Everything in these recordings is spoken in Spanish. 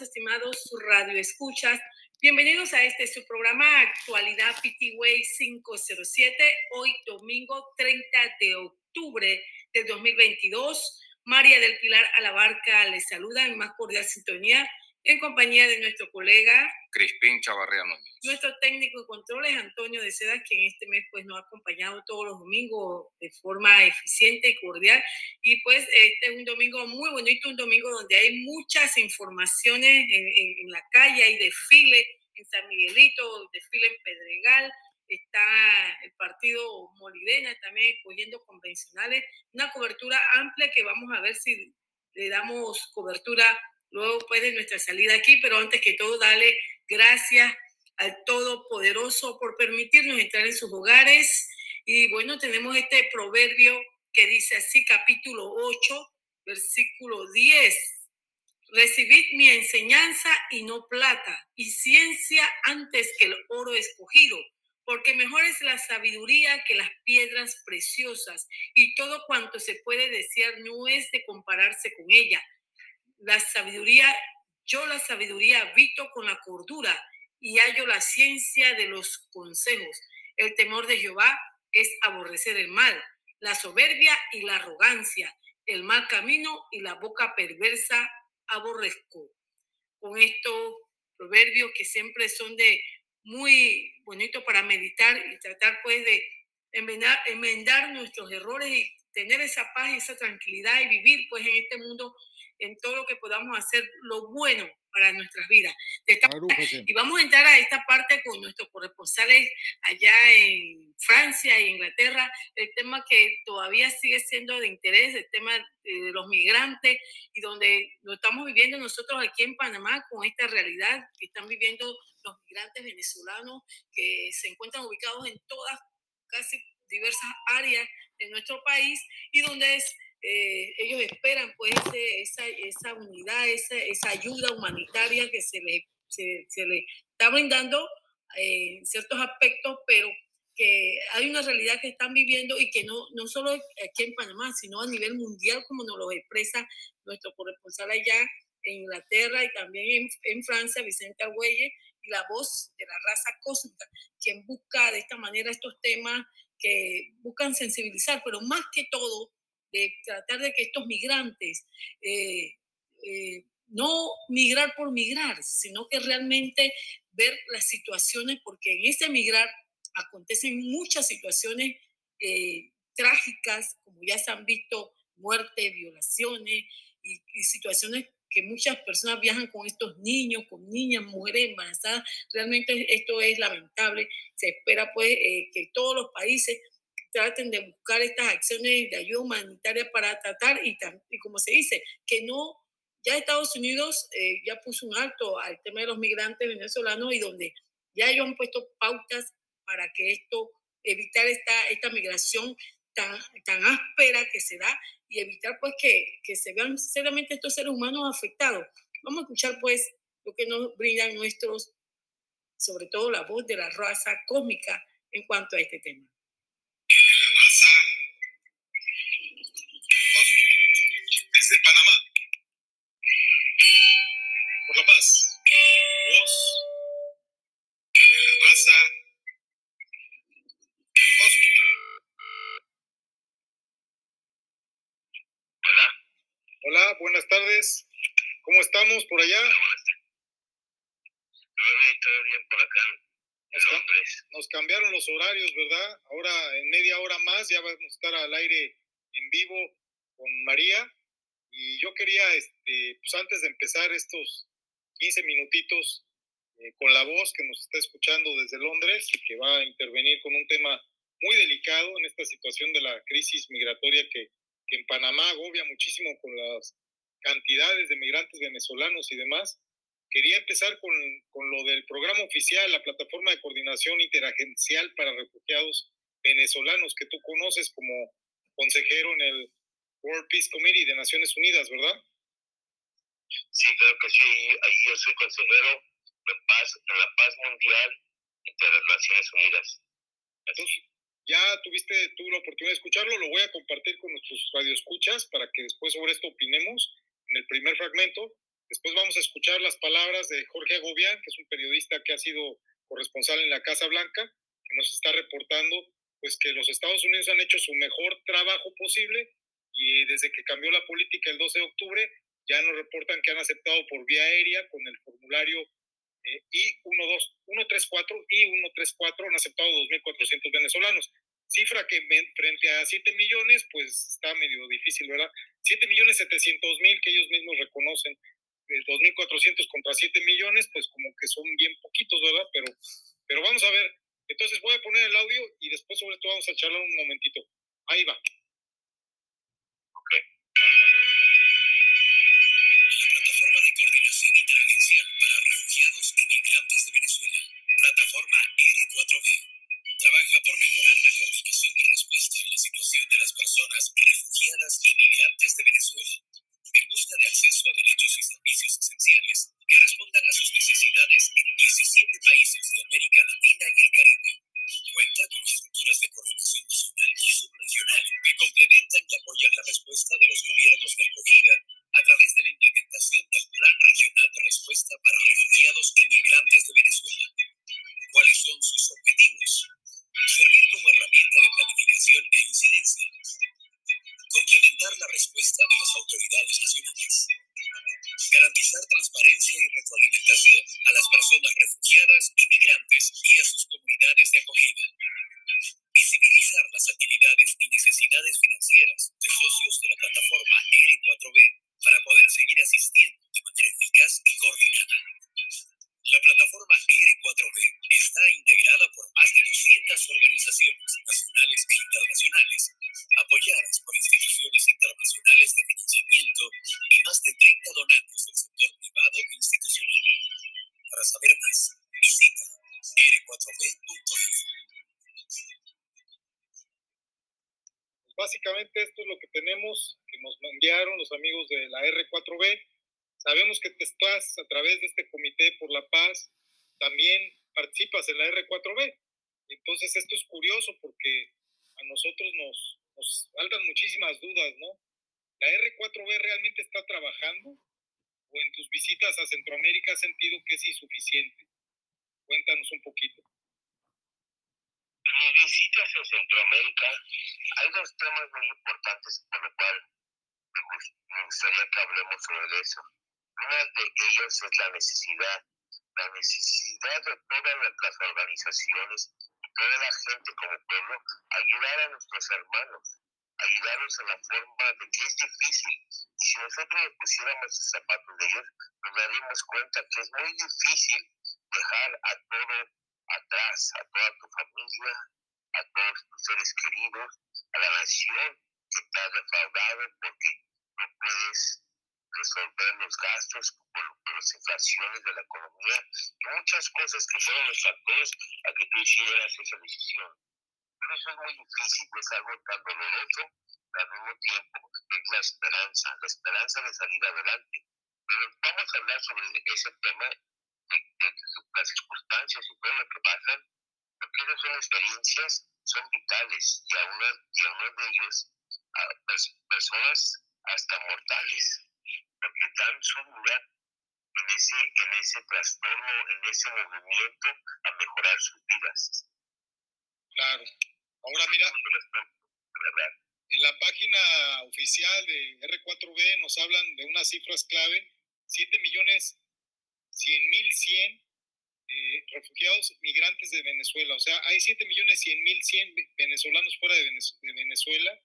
estimados radio escuchas. Bienvenidos a este su programa Actualidad PTWay 507, hoy domingo 30 de octubre de 2022. María del Pilar Alabarca les saluda en más cordial sintonía en compañía de nuestro colega Crispín Chavarría Nuestro técnico de controles, Antonio de Seda, quien este mes pues nos ha acompañado todos los domingos de forma eficiente y cordial. Y pues este es un domingo muy bonito, un domingo donde hay muchas informaciones en, la calle, hay desfile en San Miguelito, desfile en Pedregal, está el partido Molidena también escogiendo convencionales, una cobertura amplia que vamos a ver si le damos cobertura luego pues de nuestra salida aquí, pero antes que todo, dale gracias al Todopoderoso por permitirnos entrar en sus hogares. Y bueno, tenemos este proverbio que dice así, capítulo 8, versículo 10. Recibid mi enseñanza y no plata, y ciencia antes que el oro escogido, porque mejor es la sabiduría que las piedras preciosas, y todo cuanto se puede desear no es de compararse con ella la sabiduría, yo la sabiduría habito con la cordura y hallo la ciencia de los consejos. El temor de Jehová es aborrecer el mal, la soberbia y la arrogancia, el mal camino y la boca perversa aborrezco. Con estos proverbios que siempre son de muy bonito para meditar y tratar pues de enmendar, enmendar nuestros errores y tener esa paz y esa tranquilidad y vivir pues en este mundo en todo lo que podamos hacer lo bueno para nuestras vidas. y vamos a entrar a esta parte con nuestros corresponsales allá en Francia e Inglaterra, el tema que todavía sigue siendo de interés, el tema de los migrantes y donde lo estamos viviendo nosotros aquí en Panamá con esta realidad que están viviendo los migrantes venezolanos que se encuentran ubicados en todas, casi diversas áreas de nuestro país y donde es eh, ellos esperan pues esa, esa unidad, esa, esa, ayuda humanitaria que se les se, se le está brindando eh, en ciertos aspectos, pero que hay una realidad que están viviendo y que no, no solo aquí en Panamá, sino a nivel mundial, como nos lo expresa nuestro corresponsal allá en Inglaterra y también en, en Francia, Vicente Argüelles, y la voz de la raza cósmica, quien busca de esta manera estos temas que buscan sensibilizar, pero más que todo de tratar de que estos migrantes eh, eh, no migrar por migrar, sino que realmente ver las situaciones, porque en ese migrar acontecen muchas situaciones eh, trágicas, como ya se han visto, muerte, violaciones y, situaciones que muchas personas viajan con estos niños, con niñas, mujeres embarazadas. Realmente esto es lamentable. Se espera pues que todos los países traten de buscar estas acciones de ayuda humanitaria para tratar y, y como se dice, que no, ya Estados Unidos eh, ya puso un alto al tema de los migrantes venezolanos y donde ya ellos han puesto pautas para que esto, evitar esta, esta migración tan, tan áspera que se da y evitar pues que, que se vean seriamente estos seres humanos afectados. Vamos a escuchar pues lo que nos brindan nuestros, sobre todo la voz de la raza cósmica en cuanto a este tema. Panamá. Por la paz. Voz de la raza Hola. Hola, buenas tardes. ¿Cómo estamos por allá? Todo bien, todo bien por acá Londres. Nos cambiaron los horarios, ¿verdad? Ahora en media hora más ya vamos a estar al aire en vivo con María. Y yo quería, este, pues antes de empezar estos 15 minutitos eh, con la voz que nos está escuchando desde Londres y que va a intervenir con un tema muy delicado en esta situación de la crisis migratoria que, que en Panamá agobia muchísimo con las cantidades de migrantes venezolanos y demás. Quería empezar con, con lo del programa oficial, la plataforma de coordinación interagencial para refugiados venezolanos que tú conoces como consejero en el World Peace Committee de Naciones Unidas, ¿verdad? Sí, claro que sí. Ahí yo soy consejero de paz, de la paz mundial entre las Naciones Unidas. Entonces, ya tuviste tú la oportunidad de escucharlo, lo voy a compartir con nuestros radioescuchas para que después sobre esto opinemos en el primer fragmento. Después vamos a escuchar las palabras de Jorge Agobián, que es un periodista que ha sido corresponsal en la Casa Blanca, que nos está reportando pues que los Estados Unidos han hecho su mejor trabajo posible y desde que cambió la política el 12 de octubre ya nos reportan que han aceptado por vía aérea con el formulario eh, I-134 y 134 han aceptado 2.400 venezolanos. Cifra que frente a 7 millones, pues está medio difícil, ¿verdad? 7 millones 700 mil que ellos mismos reconocen, 2.400 contra 7 millones, pues como que son bien poquitos, ¿verdad? Pero, pero vamos a ver. Entonces voy a poner el audio y después sobre esto vamos a charlar un momentito. Ahí va. Esto es lo que tenemos, que nos enviaron los amigos de la R4B Sabemos que te a través de este Comité por la Paz, también participas en la R4B. Entonces esto es curioso porque a nosotros nos, nos muchísimas dudas, ¿no? ¿La R4B realmente está trabajando? ¿O en tus visitas a Centroamérica has sentido que es insuficiente? Cuéntanos un poquito. En visitas a Centroamérica hay dos temas muy importantes por los cuales me gustaría que hablemos sobre eso. Una de ellas es la necesidad, la necesidad de todas las organizaciones y toda la gente como pueblo ayudar a nuestros hermanos, ayudarlos en la forma de que es difícil. Y si nosotros nos pusiéramos los zapatos de ellos, nos daríamos cuenta que es muy difícil dejar a todo atrás, a toda tu familia, a todos tus seres queridos, a la nación que te ha defraudado porque no puedes resolver los gastos por, las inflaciones de la economía y muchas cosas que fueron los factores a que tú hicieras esa decisión. Pero eso es muy difícil, es algo tan doloroso, al mismo tiempo es la esperanza, la esperanza de salir adelante. Pero vamos a hablar sobre ese tema de, las circunstancias y todo lo que pasan, porque esas son experiencias, son vitales y a uno, y a uno de ellos, a personas hasta mortales que dan su vida en ese, en ese trastorno, en ese movimiento a mejorar sus vidas. Claro. Ahora mira, en la página oficial de R4B nos hablan de unas cifras clave, 7 millones 100 mil 100 eh, refugiados migrantes de Venezuela. O sea, hay 7 millones 100 mil 100 venezolanos fuera de Venezuela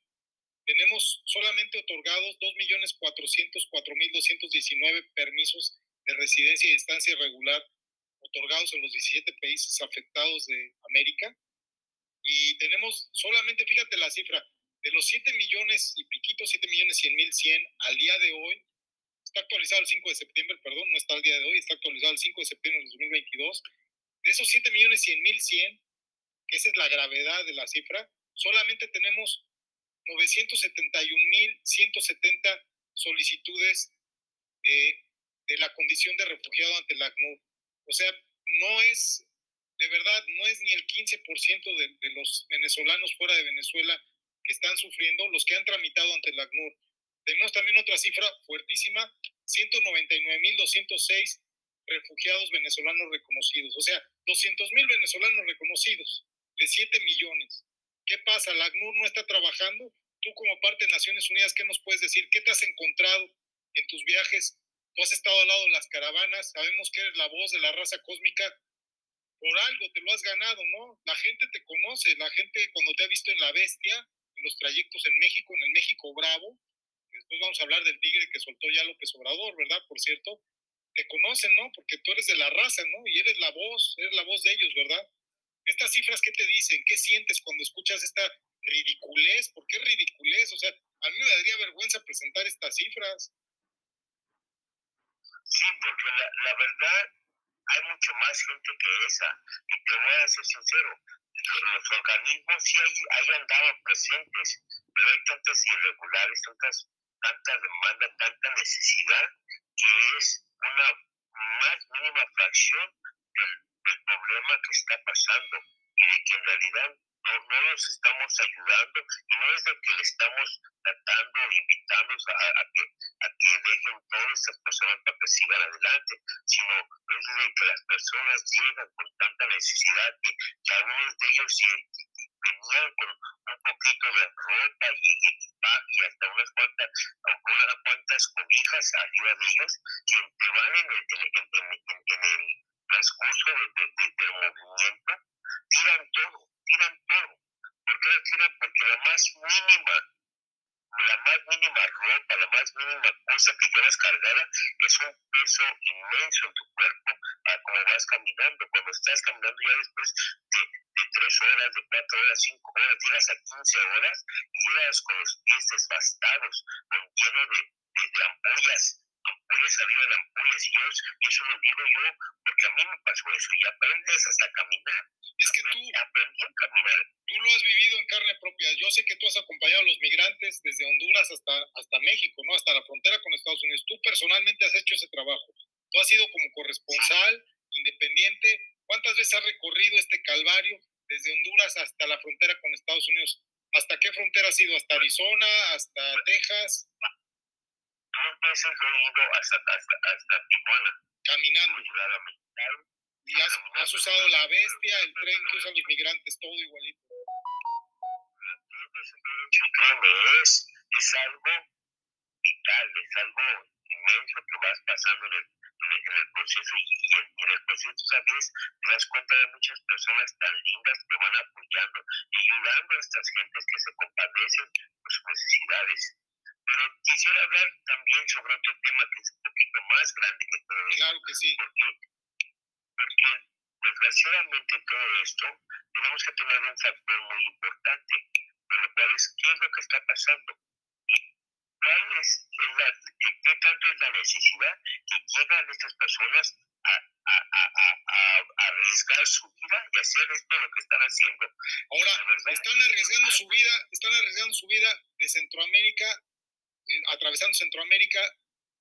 tenemos solamente otorgados 2.404.219 permisos de residencia y estancia irregular otorgados en los 17 países afectados de América. Y tenemos solamente, fíjate la cifra, de los 7 millones y piquito, 7 millones 100 mil 100 al día de hoy, está actualizado el 5 de septiembre, perdón, no está al día de hoy, está actualizado el 5 de septiembre de 2022. De esos 7 millones 100 mil 100, que esa es la gravedad de la cifra, solamente tenemos 971 mil 170 solicitudes de la condición de refugiado ante la ACNUR. O sea, no es, de verdad, no es ni el 15% de, de los venezolanos fuera de Venezuela que están sufriendo los que han tramitado ante la ACNUR. Tenemos también otra cifra fuertísima, 199.206 refugiados venezolanos reconocidos, o sea, 200.000 venezolanos reconocidos de 7 millones. ¿Qué pasa? ¿La ACNUR no está trabajando? Tú como parte de Naciones Unidas, ¿qué nos puedes decir? ¿Qué te has encontrado en tus viajes? Tú has estado al lado de las caravanas, sabemos que eres la voz de la raza cósmica, por algo te lo has ganado, ¿no? La gente te conoce, la gente cuando te ha visto en la bestia, en los trayectos en México, en el México Bravo, después vamos a hablar del tigre que soltó ya López Obrador, ¿verdad? Por cierto, te conocen, ¿no? Porque tú eres de la raza, ¿no? Y eres la voz, eres la voz de ellos, ¿verdad? Estas cifras, ¿qué te dicen? ¿Qué sientes cuando escuchas esta ridiculez? ¿Por qué ridiculez? O sea, a mí me daría vergüenza presentar estas cifras. Sí, porque la, verdad hay mucho más gente que esa. Y te voy a ser sincero, los organismos sí hay, hay andaban presentes, pero hay tantas irregulares, tantas, tanta demanda, tanta necesidad, que es una más mínima fracción del, problema que está pasando y de que en realidad no, no los estamos ayudando y no es de que le estamos tratando, invitando a, que, a que dejen todas estas personas para que sigan adelante, sino es de que las personas llegan con tanta necesidad que, que algunos de ellos sí, venían con un poquito de ropa y equipaje y hasta unas cuantas, unas cuantas cobijas arriba de ellos que te van en el, en, en, en, en el transcurso de, del movimiento, tiran todo tiran todo. ¿Por qué la tiran? Porque la más mínima, la más mínima ropa, la más mínima cosa que llevas cargada es un peso inmenso en tu cuerpo a como vas caminando. Cuando estás caminando ya después de, de tres horas, de cuatro horas, cinco horas, llegas a quince horas y llegas con los pies desbastados, lleno de, de, de ampollas ampollas arriba de ampollas y, yo, y eso lo digo yo porque a mí me pasó eso y aprendes hasta caminar es que tú, tú lo has vivido en carne propia. Yo sé que tú has acompañado a los migrantes desde Honduras hasta, hasta México, ¿no? Hasta la frontera con Estados Unidos. Tú personalmente has hecho ese trabajo. Tú has sido como corresponsal, independiente. ¿Cuántas veces has recorrido este calvario desde Honduras hasta la frontera con Estados Unidos? ¿Hasta qué frontera has ido? ¿Hasta Arizona? ¿Hasta Texas? Dos veces he ido hasta, hasta, hasta Tijuana. Caminando. Y has, has, usado la bestia, el tren que usan los migrantes, todo igualito. Es, es algo vital, es algo inmenso que vas pasando en el, en el, en el proceso y, y, en, en, el proceso sabes, te das cuenta de muchas personas tan lindas que van apoyando y ayudando a estas gentes que se compadecen por sus necesidades. Pero quisiera hablar también sobre otro tema que es un poquito más grande que todo esto. Claro que sí. Porque porque desgraciadamente todo esto tenemos que tener un factor muy importante, por lo cual es qué es lo que está pasando y cuál es, es la, qué, tanto es la necesidad que llegan estas personas a, a, a, a, arriesgar su vida y hacer esto lo que están haciendo. Ahora, están arriesgando su vida, están arriesgando su vida de Centroamérica, eh, atravesando Centroamérica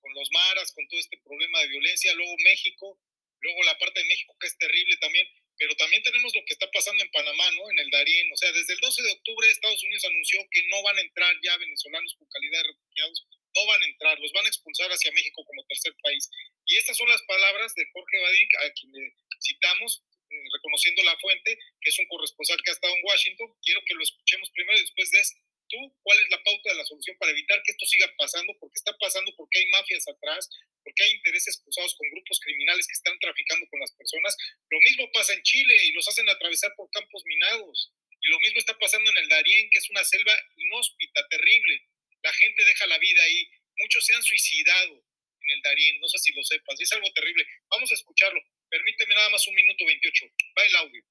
con los maras, con todo este problema de violencia, luego México, luego la parte de México que es terrible también, pero también tenemos lo que está pasando en Panamá, ¿no? En el Darién, o sea, desde el 12 de octubre Estados Unidos anunció que no van a entrar ya venezolanos con calidad de refugiados, no van a entrar, los van a expulsar hacia México como tercer país. Y estas son las palabras de Jorge Badín, a quien le citamos, eh, reconociendo la fuente, que es un corresponsal que ha estado en Washington. Quiero que lo escuchemos primero y después de esto tú cuál es la pauta de la solución para evitar que esto siga pasando, porque está pasando porque hay mafias atrás, porque hay intereses cruzados con grupos criminales que están traficando con las personas. Lo mismo pasa en Chile y los hacen atravesar por campos minados. Y lo mismo está pasando en el Darién, que es una selva inhóspita, terrible. La gente deja la vida ahí. Muchos se han suicidado en el Darién, no sé si lo sepas. Es algo terrible. Vamos a escucharlo. Permíteme nada más un minuto 28. Va el audio.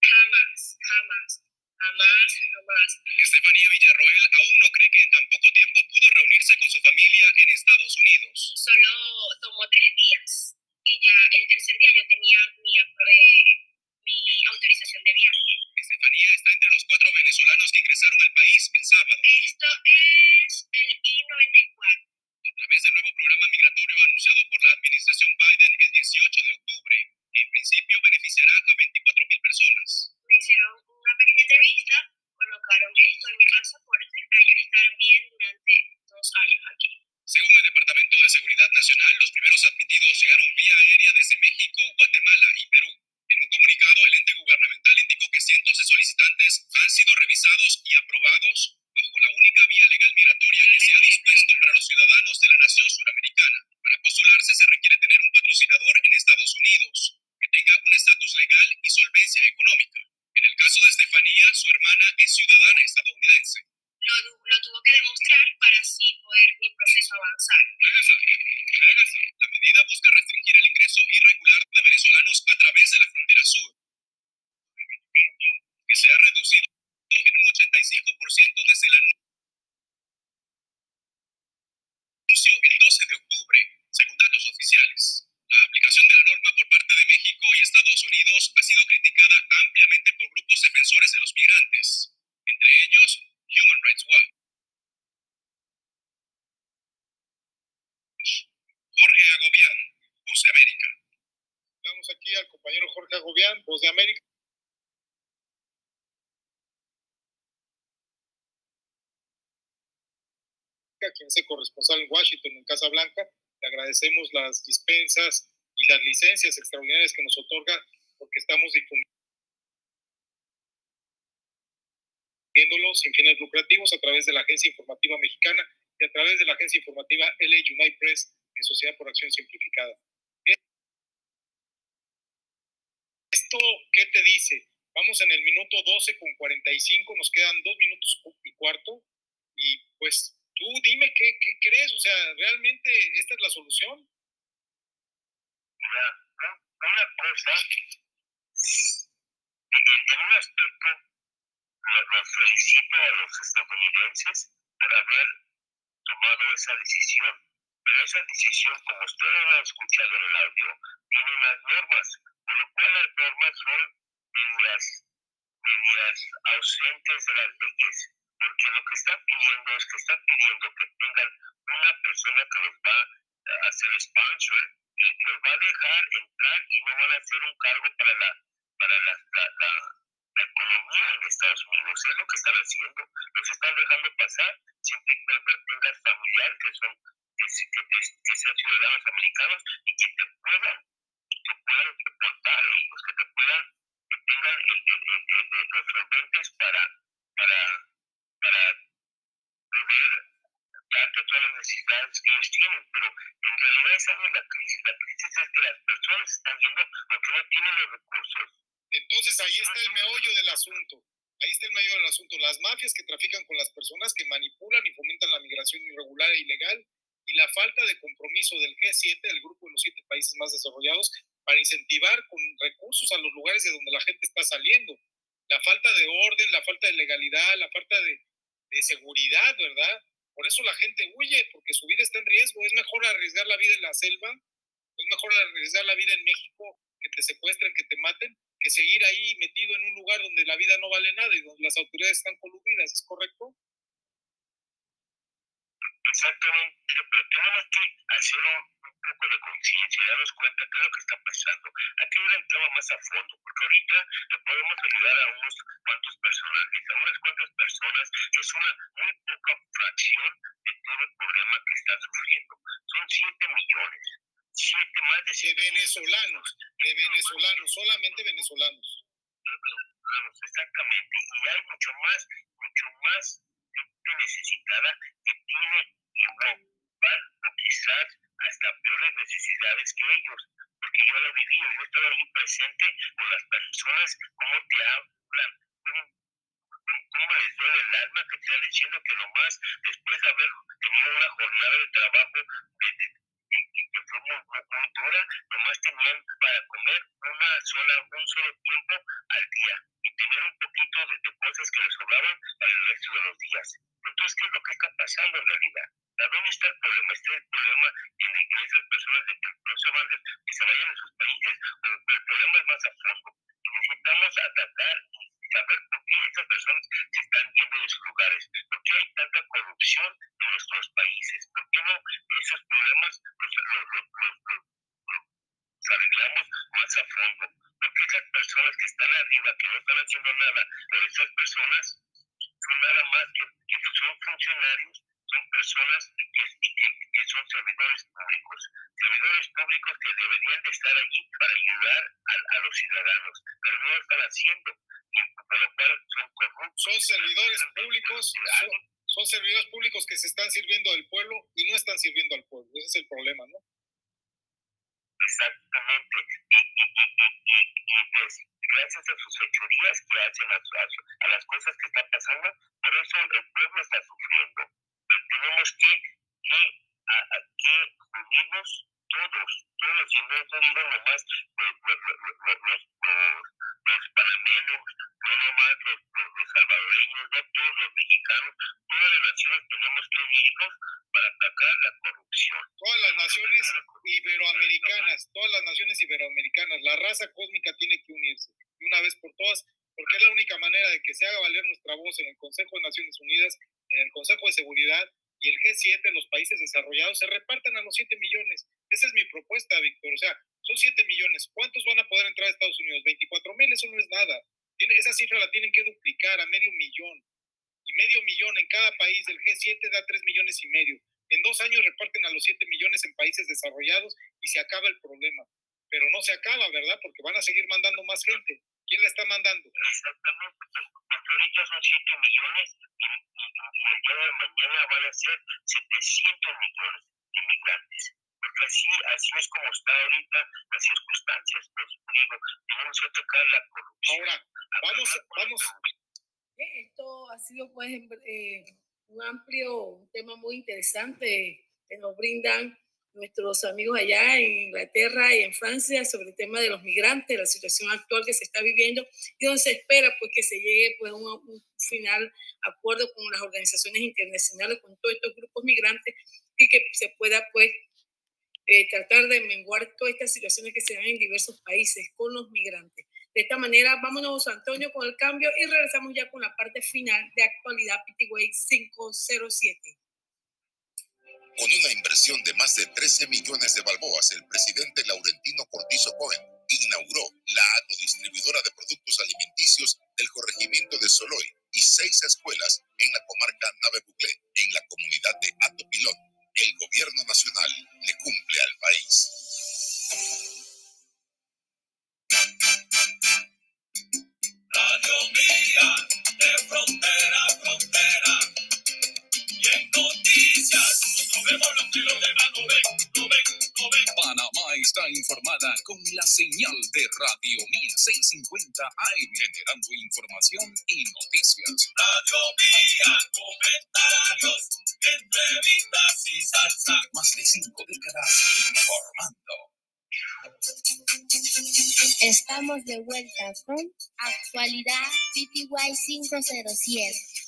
Jamás, jamás. Jamás, jamás. Estefanía Villarroel aún no cree que en tan poco tiempo pudo reunirse con su familia en Estados Unidos. Solo tomó tres días y ya el tercer día yo tenía mi, eh, mi autorización de viaje. Estefanía está entre los cuatro venezolanos que ingresaron al país el sábado. Esto es el I-94. A través del nuevo programa migratorio anunciado por la administración Biden el 18 de octubre, que en principio beneficiará a 24 mil personas. Me hicieron una pequeña entrevista, colocaron esto en mi pasaporte para yo estar bien durante dos años aquí. Según el Departamento de Seguridad Nacional, los primeros admitidos llegaron vía aérea desde México, Guatemala y Perú. En un comunicado, el ente gubernamental indicó que cientos de solicitantes han sido revisados y aprobados bajo la única vía legal migratoria que se ha dispuesto para los ciudadanos de la nación suramericana. Para postularse se requiere tener un patrocinador en Estados Unidos, que tenga un estatus legal y solvencia económica. En el caso de Estefanía, su hermana es ciudadana. Lo, lo tuvo que demostrar para así poder mi proceso avanzar. Regresa, regresa. La medida busca restringir el ingreso irregular de venezolanos a través de la frontera sur, que se ha reducido en un 85% desde el anuncio el 12 de octubre, según datos oficiales. La aplicación de la norma por parte de México y Estados Unidos ha sido criticada ampliamente por grupos defensores de los migrantes, entre ellos Human Rights Watch. Jorge Agobián, Voz de América. Estamos aquí al compañero Jorge Agobián, Voz de América. quien en Washington, en Casa Blanca. Le agradecemos las dispensas y las licencias extraordinarias que nos otorga porque estamos difundiéndolo sin fines lucrativos a través de la Agencia Informativa Mexicana y a través de la Agencia Informativa LA United Press en Sociedad por Acción Simplificada. ¿Esto qué te dice? Vamos en el minuto 12 con 45, nos quedan dos minutos y cuarto y pues tú dime qué, qué crees, o sea, ¿realmente esta es la solución? Mira, una cosa, en un aspecto, los felicito a los estadounidenses por haber tomado esa decisión. Pero esa decisión, como ustedes lo han escuchado en el audio, tiene unas normas, por lo cual las normas son medias, medias ausentes de las leyes porque lo que están pidiendo es que están pidiendo que tengan una persona que los va a hacer sponsor y los va a dejar entrar y no van a hacer un cargo para la para la, la, la, economía en Estados Unidos. Es lo que están haciendo. Los están dejando pasar siempre y cuando tengas familiar que son que, que, que sean ciudadanos americanos y que te puedan que puedan reportar ellos, que te puedan que tengan el, el, el, los solventes para para para poder darte todas las necesidades que ellos tienen, pero en realidad esa no es la crisis, la crisis es que las personas están viendo porque no tienen los recursos. Entonces ahí está el meollo del asunto. Ahí está el meollo del asunto. Las mafias que trafican con las personas, que manipulan y fomentan la migración irregular e ilegal, y la falta de compromiso del G7, el grupo de los siete países más desarrollados, para incentivar con recursos a los lugares de donde la gente está saliendo. La falta de orden, la falta de legalidad, la falta de, de seguridad, ¿verdad? Por eso la gente huye, porque su vida está en riesgo. Es mejor arriesgar la vida en la selva, es mejor arriesgar la vida en México, que te secuestren, que te maten, que seguir ahí metido en un lugar donde la vida no vale nada y donde las autoridades están coludidas, ¿es correcto? Exactamente, pero tenemos que hacer un, un poco de conciencia, darnos cuenta qué es lo que está pasando. Aquí hubiera entrado más a fondo, porque ahorita le podemos ayudar a unos cuantos personajes, a unas cuantas personas, que es una muy poca fracción de todo el problema que están sufriendo. Son 7 millones, siete más de De 7 venezolanos, de venezolanos, solamente venezolanos, exactamente, y hay mucho más, mucho más necesitada que tiene igual o quizás hasta peores necesidades que ellos, porque yo lo viví, yo estaba ahí presente con las personas, cómo te hablan, cómo, les duele el alma que están diciendo que nomás después de haber tenido una jornada de trabajo de, que fue muy, muy dura, nomás tenían para comer una sola, un solo tiempo al día. Jugaban para el resto de los días. Entonces, ¿qué es lo que está pasando en realidad? ¿Dónde está el problema? ¿Está el problema en, esas personas de que no se, van, que se vayan a sus países? O el problema es más a fondo. Necesitamos atacar y saber por qué esas personas se están yendo de sus lugares. ¿Por qué hay tanta corrupción en nuestros países? ¿Por qué no esos problemas los, los, los, los arreglamos más a fondo? Porque esas personas que están arriba, que no están haciendo nada por esas personas, son nada más que, que son funcionarios son personas que, que, que, son servidores públicos, servidores públicos que deberían de estar allí para ayudar a, a los ciudadanos, pero no lo están haciendo, y por lo cual son corruptos. Son servidores públicos, son, son servidores públicos que se están sirviendo al pueblo y no están sirviendo al pueblo, ese es el problema, ¿no? Exactamente, y, y, y, y pues, gracias a sus fechorías que hacen a, a, a las cosas que están pasando, por eso el pueblo está sufriendo tenemos que, que, a, a, que unirnos todos, todos, y no digo nomás los, los, los, los, los panameños, no nomás los, los, los salvadoreños, no todos los mexicanos, todas las naciones tenemos que unirnos para atacar la corrupción. Todas las naciones iberoamericanas, todas las naciones iberoamericanas, la raza cósmica tiene que unirse de una vez por todas, porque es la única manera de que se haga valer nuestra voz en el Consejo de Naciones Unidas en el Consejo de Seguridad y el G7, los países desarrollados, se repartan a los 7 millones. Esa es mi propuesta, Víctor. O sea, son 7 millones. ¿Cuántos van a poder entrar a Estados Unidos? 24 mil, eso no es nada. Esa cifra la tienen que duplicar a medio millón. Y medio millón en cada país del G7 da 3 millones y medio. En dos años reparten a los 7 millones en países desarrollados y se acaba el problema. No se acaba, ¿verdad? Porque van a seguir mandando más gente. ¿Quién la está mandando? Exactamente, porque ahorita son 7 millones y, el día de mañana van a ser 700 millones de inmigrantes. Porque así, así es como está ahorita las circunstancias. Pues, digo, tenemos que atacar la corrupción. Ahora, vamos, vamos. Esto ha sido pues eh, un amplio, un tema muy interesante que nos brindan nuestros amigos allá en Inglaterra y en Francia sobre el tema de los migrantes, la situación actual que se está viviendo y donde se espera pues que se llegue pues a un, un final acuerdo con las organizaciones internacionales, con todos estos grupos migrantes y que se pueda pues eh, tratar de menguar todas estas situaciones que se dan en diversos países con los migrantes. De esta manera, vámonos, Antonio, con el cambio y regresamos ya con la parte final de actualidad PTWay 507. Con una inversión de más de 13 millones de balboas, el presidente Laurentino de vuelta con Actualidad PTY 507.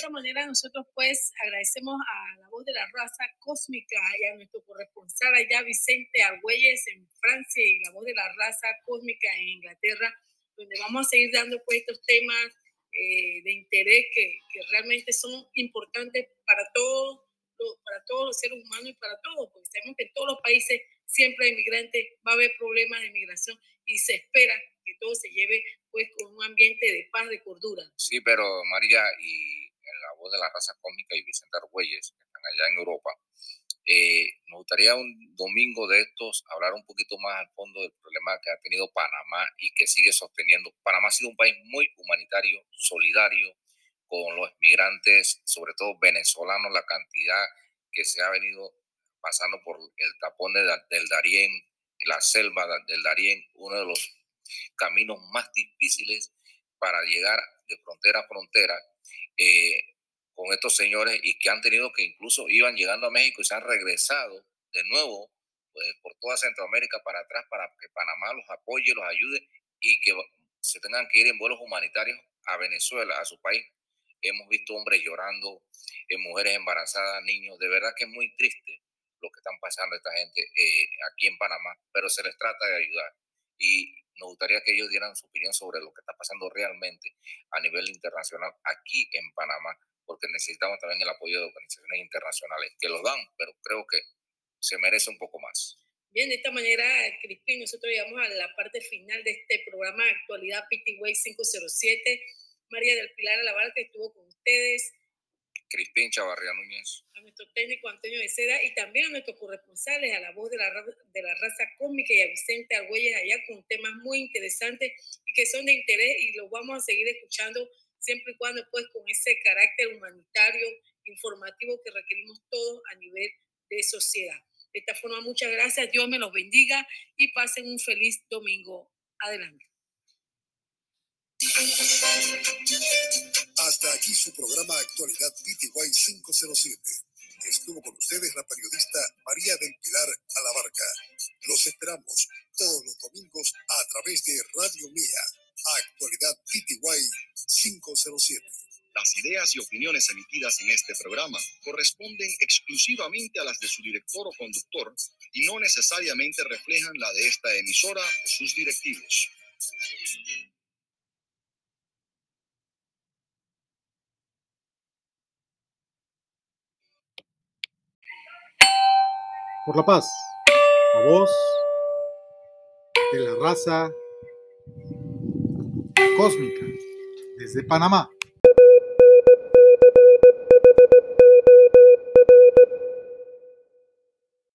Esta manera nosotros pues agradecemos a la voz de la raza cósmica y a nuestro corresponsal allá Vicente Argüelles en Francia y la voz de la raza cósmica en Inglaterra, donde vamos a seguir dando pues estos temas eh, de interés que, que, realmente son importantes para todos, para todos los seres humanos y para todos, porque sabemos que en todos los países siempre hay migrantes, va a haber problemas de migración y se espera que todo se lleve pues con un ambiente de paz, de cordura. Sí, pero María y voz de la raza cómica y Vicente Argüelles, que están allá en Europa, eh, me gustaría un domingo de estos hablar un poquito más al fondo del problema que ha tenido Panamá y que sigue sosteniendo. Panamá ha sido un país muy humanitario, solidario con los migrantes, sobre todo venezolanos, la cantidad que se ha venido pasando por el tapón del Darién, la selva del Darién, uno de los caminos más difíciles para llegar de frontera a frontera eh, con estos señores y que han tenido que incluso iban llegando a México y se han regresado de nuevo pues, por toda Centroamérica para atrás para que Panamá los apoye, los ayude y que se tengan que ir en vuelos humanitarios a Venezuela, a su país. Hemos visto hombres llorando, eh, mujeres embarazadas, niños. De verdad que es muy triste lo que están pasando esta gente eh, aquí en Panamá, pero se les trata de ayudar. Y nos gustaría que ellos dieran su opinión sobre lo que está pasando realmente a nivel internacional aquí en Panamá, porque necesitamos también el apoyo de organizaciones internacionales que lo dan, pero creo que se merece un poco más. Bien, de esta manera, Crispín, nosotros llegamos a la parte final de este programa de actualidad PTWay 507. María del Pilar Alabar, que estuvo con ustedes. Crispín Chavarría Núñez. A nuestro técnico Antonio de Seda y también a nuestros corresponsales, a la voz de la, de la raza cómica y a Vicente Argüelles allá con temas muy interesantes y que son de interés y los vamos a seguir escuchando siempre y cuando pues con ese carácter humanitario, informativo que requerimos todos a nivel de sociedad. De esta forma, muchas gracias, Dios me los bendiga y pasen un feliz domingo. Adelante. Hasta aquí su programa Actualidad PTY 507. Estuvo con ustedes la periodista María del Pilar Alabarca. Los esperamos todos los domingos a través de Radio Mía. Actualidad PTY 507. Las ideas y opiniones emitidas en este programa corresponden exclusivamente a las de su director o conductor y no necesariamente reflejan la de esta emisora o sus directivos. Por la paz, la voz de la raza cósmica desde Panamá.